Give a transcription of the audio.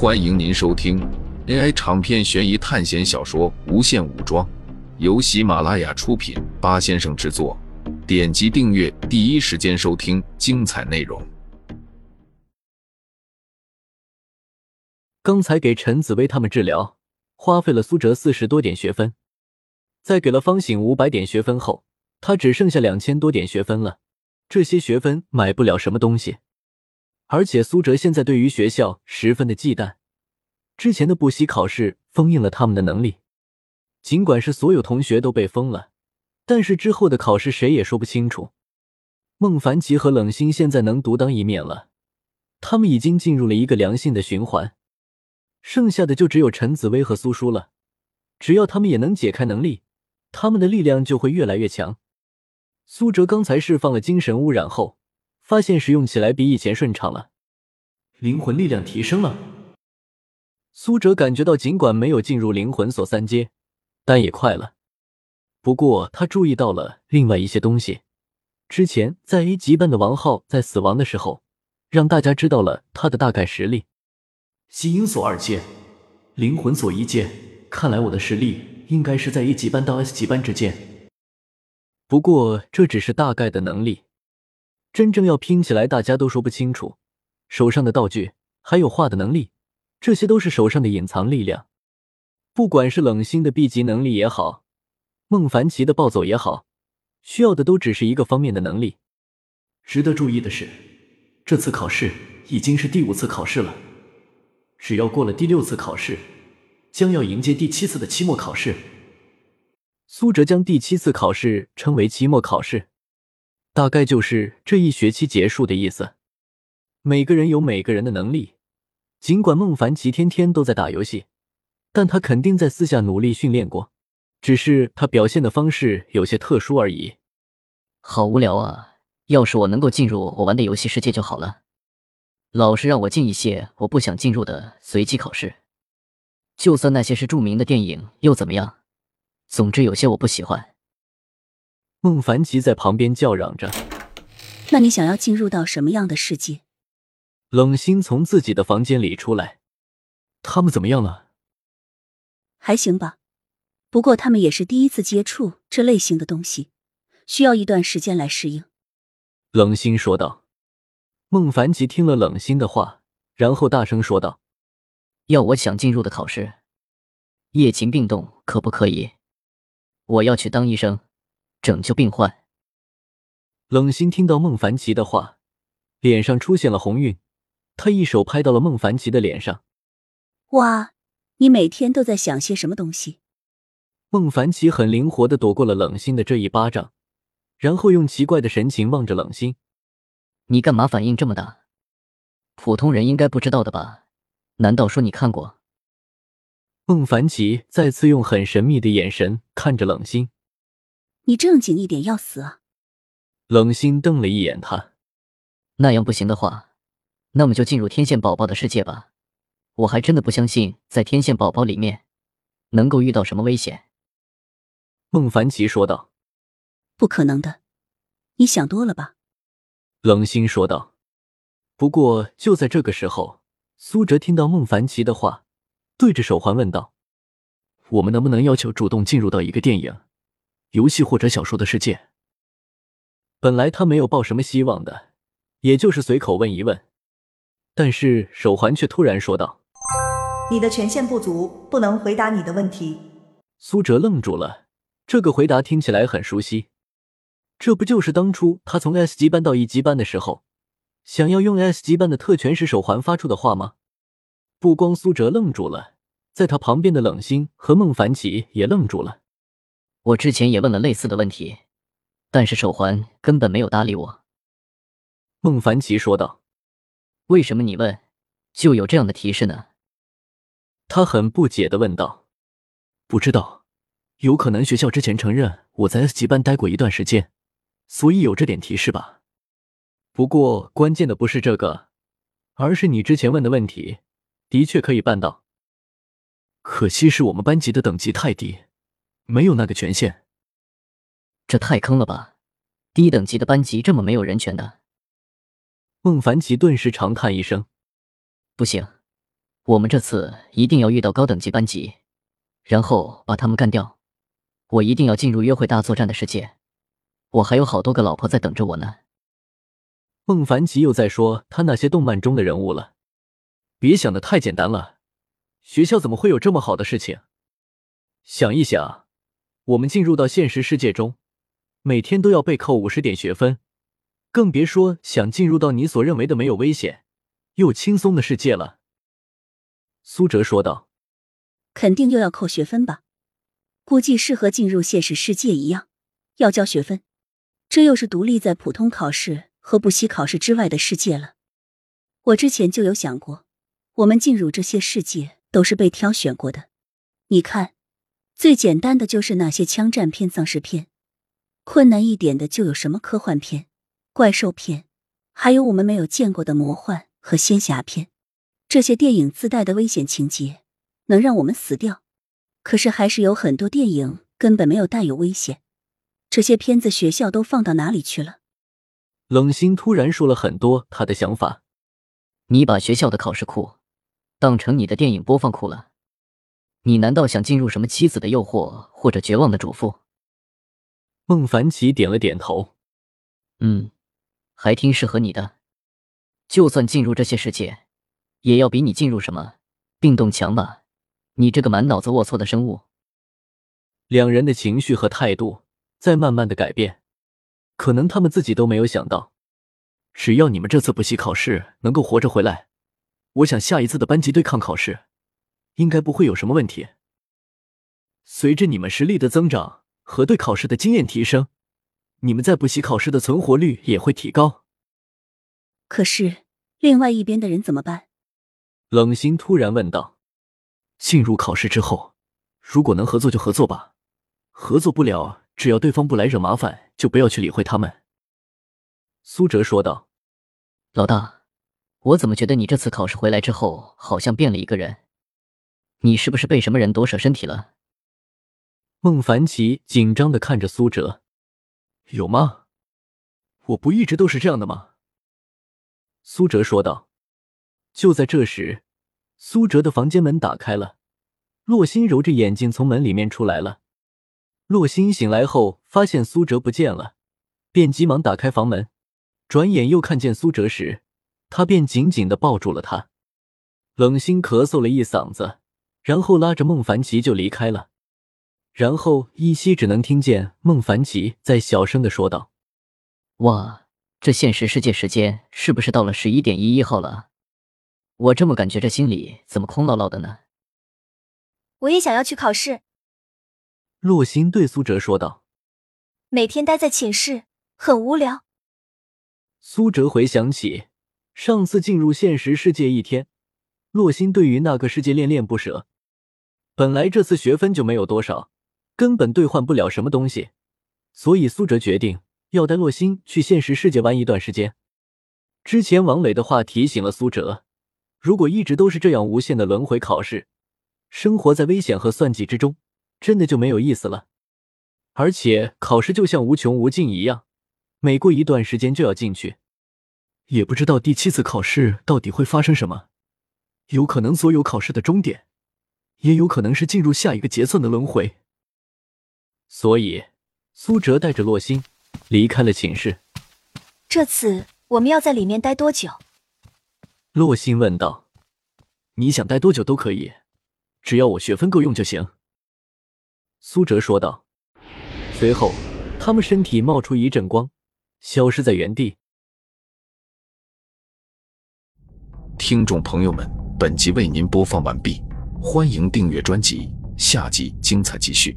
欢迎您收听 AI 长篇悬疑探险小说《无限武装》，由喜马拉雅出品，八先生制作。点击订阅，第一时间收听精彩内容。刚才给陈紫薇他们治疗，花费了苏哲四十多点学分，在给了方醒五百点学分后，他只剩下两千多点学分了。这些学分买不了什么东西。而且苏哲现在对于学校十分的忌惮，之前的补习考试封印了他们的能力，尽管是所有同学都被封了，但是之后的考试谁也说不清楚。孟凡奇和冷心现在能独当一面了，他们已经进入了一个良性的循环，剩下的就只有陈紫薇和苏叔了。只要他们也能解开能力，他们的力量就会越来越强。苏哲刚才释放了精神污染后。发现使用起来比以前顺畅了，灵魂力量提升了。苏哲感觉到，尽管没有进入灵魂锁三阶，但也快了。不过他注意到了另外一些东西。之前在 A 级班的王浩在死亡的时候，让大家知道了他的大概实力：吸音锁二阶，灵魂锁一阶。看来我的实力应该是在 A 级班到 S 级班之间。不过这只是大概的能力。真正要拼起来，大家都说不清楚。手上的道具，还有画的能力，这些都是手上的隐藏力量。不管是冷心的 B 级能力也好，孟凡奇的暴走也好，需要的都只是一个方面的能力。值得注意的是，这次考试已经是第五次考试了。只要过了第六次考试，将要迎接第七次的期末考试。苏哲将第七次考试称为期末考试。大概就是这一学期结束的意思。每个人有每个人的能力，尽管孟凡奇天天都在打游戏，但他肯定在私下努力训练过，只是他表现的方式有些特殊而已。好无聊啊！要是我能够进入我玩的游戏世界就好了。老师让我进一些我不想进入的随机考试，就算那些是著名的电影又怎么样？总之有些我不喜欢。孟凡奇在旁边叫嚷着：“那你想要进入到什么样的世界？”冷心从自己的房间里出来：“他们怎么样了？”“还行吧，不过他们也是第一次接触这类型的东西，需要一段时间来适应。”冷心说道。孟凡奇听了冷心的话，然后大声说道：“要我想进入的考试，夜勤病动可不可以？我要去当医生。”拯救病患。冷心听到孟凡奇的话，脸上出现了红晕，他一手拍到了孟凡奇的脸上。哇，你每天都在想些什么东西？孟凡奇很灵活的躲过了冷心的这一巴掌，然后用奇怪的神情望着冷心：“你干嘛反应这么大？普通人应该不知道的吧？难道说你看过？”孟凡奇再次用很神秘的眼神看着冷心。你正经一点，要死啊！冷心瞪了一眼他，那样不行的话，那么就进入天线宝宝的世界吧。我还真的不相信，在天线宝宝里面能够遇到什么危险。孟凡奇说道：“不可能的，你想多了吧？”冷心说道。不过就在这个时候，苏哲听到孟凡奇的话，对着手环问道：“我们能不能要求主动进入到一个电影？”游戏或者小说的世界，本来他没有抱什么希望的，也就是随口问一问。但是手环却突然说道：“你的权限不足，不能回答你的问题。”苏哲愣住了，这个回答听起来很熟悉，这不就是当初他从 S 级班到 E 级班的时候，想要用 S 级班的特权时手环发出的话吗？不光苏哲愣住了，在他旁边的冷心和孟凡奇也愣住了。我之前也问了类似的问题，但是手环根本没有搭理我。孟凡奇说道：“为什么你问就有这样的提示呢？”他很不解的问道：“不知道，有可能学校之前承认我在 S 级班待过一段时间，所以有这点提示吧。不过关键的不是这个，而是你之前问的问题，的确可以办到。可惜是我们班级的等级太低。”没有那个权限，这太坑了吧！低等级的班级这么没有人权的。孟凡奇顿时长叹一声：“不行，我们这次一定要遇到高等级班级，然后把他们干掉。我一定要进入约会大作战的世界。我还有好多个老婆在等着我呢。孟凡奇又在说他那些动漫中的人物了。别想的太简单了，学校怎么会有这么好的事情？想一想，我们进入到现实世界中，每天都要被扣五十点学分，更别说想进入到你所认为的没有危险又轻松的世界了。苏哲说道：“肯定又要扣学分吧？估计是和进入现实世界一样，要交学分。这又是独立在普通考试和补习考试之外的世界了。我之前就有想过。”我们进入这些世界都是被挑选过的。你看，最简单的就是那些枪战片、丧尸片；困难一点的就有什么科幻片、怪兽片，还有我们没有见过的魔幻和仙侠片。这些电影自带的危险情节能让我们死掉，可是还是有很多电影根本没有带有危险。这些片子学校都放到哪里去了？冷心突然说了很多他的想法。你把学校的考试库。当成你的电影播放库了，你难道想进入什么妻子的诱惑或者绝望的主妇？孟凡奇点了点头，嗯，还挺适合你的。就算进入这些世界，也要比你进入什么病洞强吧？你这个满脑子龌龊的生物。两人的情绪和态度在慢慢的改变，可能他们自己都没有想到，只要你们这次补习考试能够活着回来。我想下一次的班级对抗考试，应该不会有什么问题。随着你们实力的增长和对考试的经验提升，你们在补习考试的存活率也会提高。可是，另外一边的人怎么办？冷心突然问道。进入考试之后，如果能合作就合作吧，合作不了，只要对方不来惹麻烦，就不要去理会他们。苏哲说道。老大。我怎么觉得你这次考试回来之后，好像变了一个人？你是不是被什么人夺舍身体了？孟凡奇紧张的看着苏哲，有吗？我不一直都是这样的吗？苏哲说道。就在这时，苏哲的房间门打开了，洛心揉着眼睛从门里面出来了。洛心醒来后发现苏哲不见了，便急忙打开房门，转眼又看见苏哲时。他便紧紧的抱住了他，冷心咳嗽了一嗓子，然后拉着孟凡奇就离开了。然后依稀只能听见孟凡奇在小声的说道：“哇，这现实世界时间是不是到了十一点一一号了？我这么感觉，这心里怎么空落落的呢？”我也想要去考试。洛心对苏哲说道：“每天待在寝室很无聊。”苏哲回想起。上次进入现实世界一天，洛心对于那个世界恋恋不舍。本来这次学分就没有多少，根本兑换不了什么东西，所以苏哲决定要带洛星去现实世界玩一段时间。之前王磊的话提醒了苏哲，如果一直都是这样无限的轮回考试，生活在危险和算计之中，真的就没有意思了。而且考试就像无穷无尽一样，每过一段时间就要进去。也不知道第七次考试到底会发生什么，有可能所有考试的终点，也有可能是进入下一个劫算的轮回。所以，苏哲带着洛心离开了寝室。这次我们要在里面待多久？洛心问道。你想待多久都可以，只要我学分够用就行。苏哲说道。随后，他们身体冒出一阵光，消失在原地。听众朋友们，本集为您播放完毕，欢迎订阅专辑，下集精彩继续。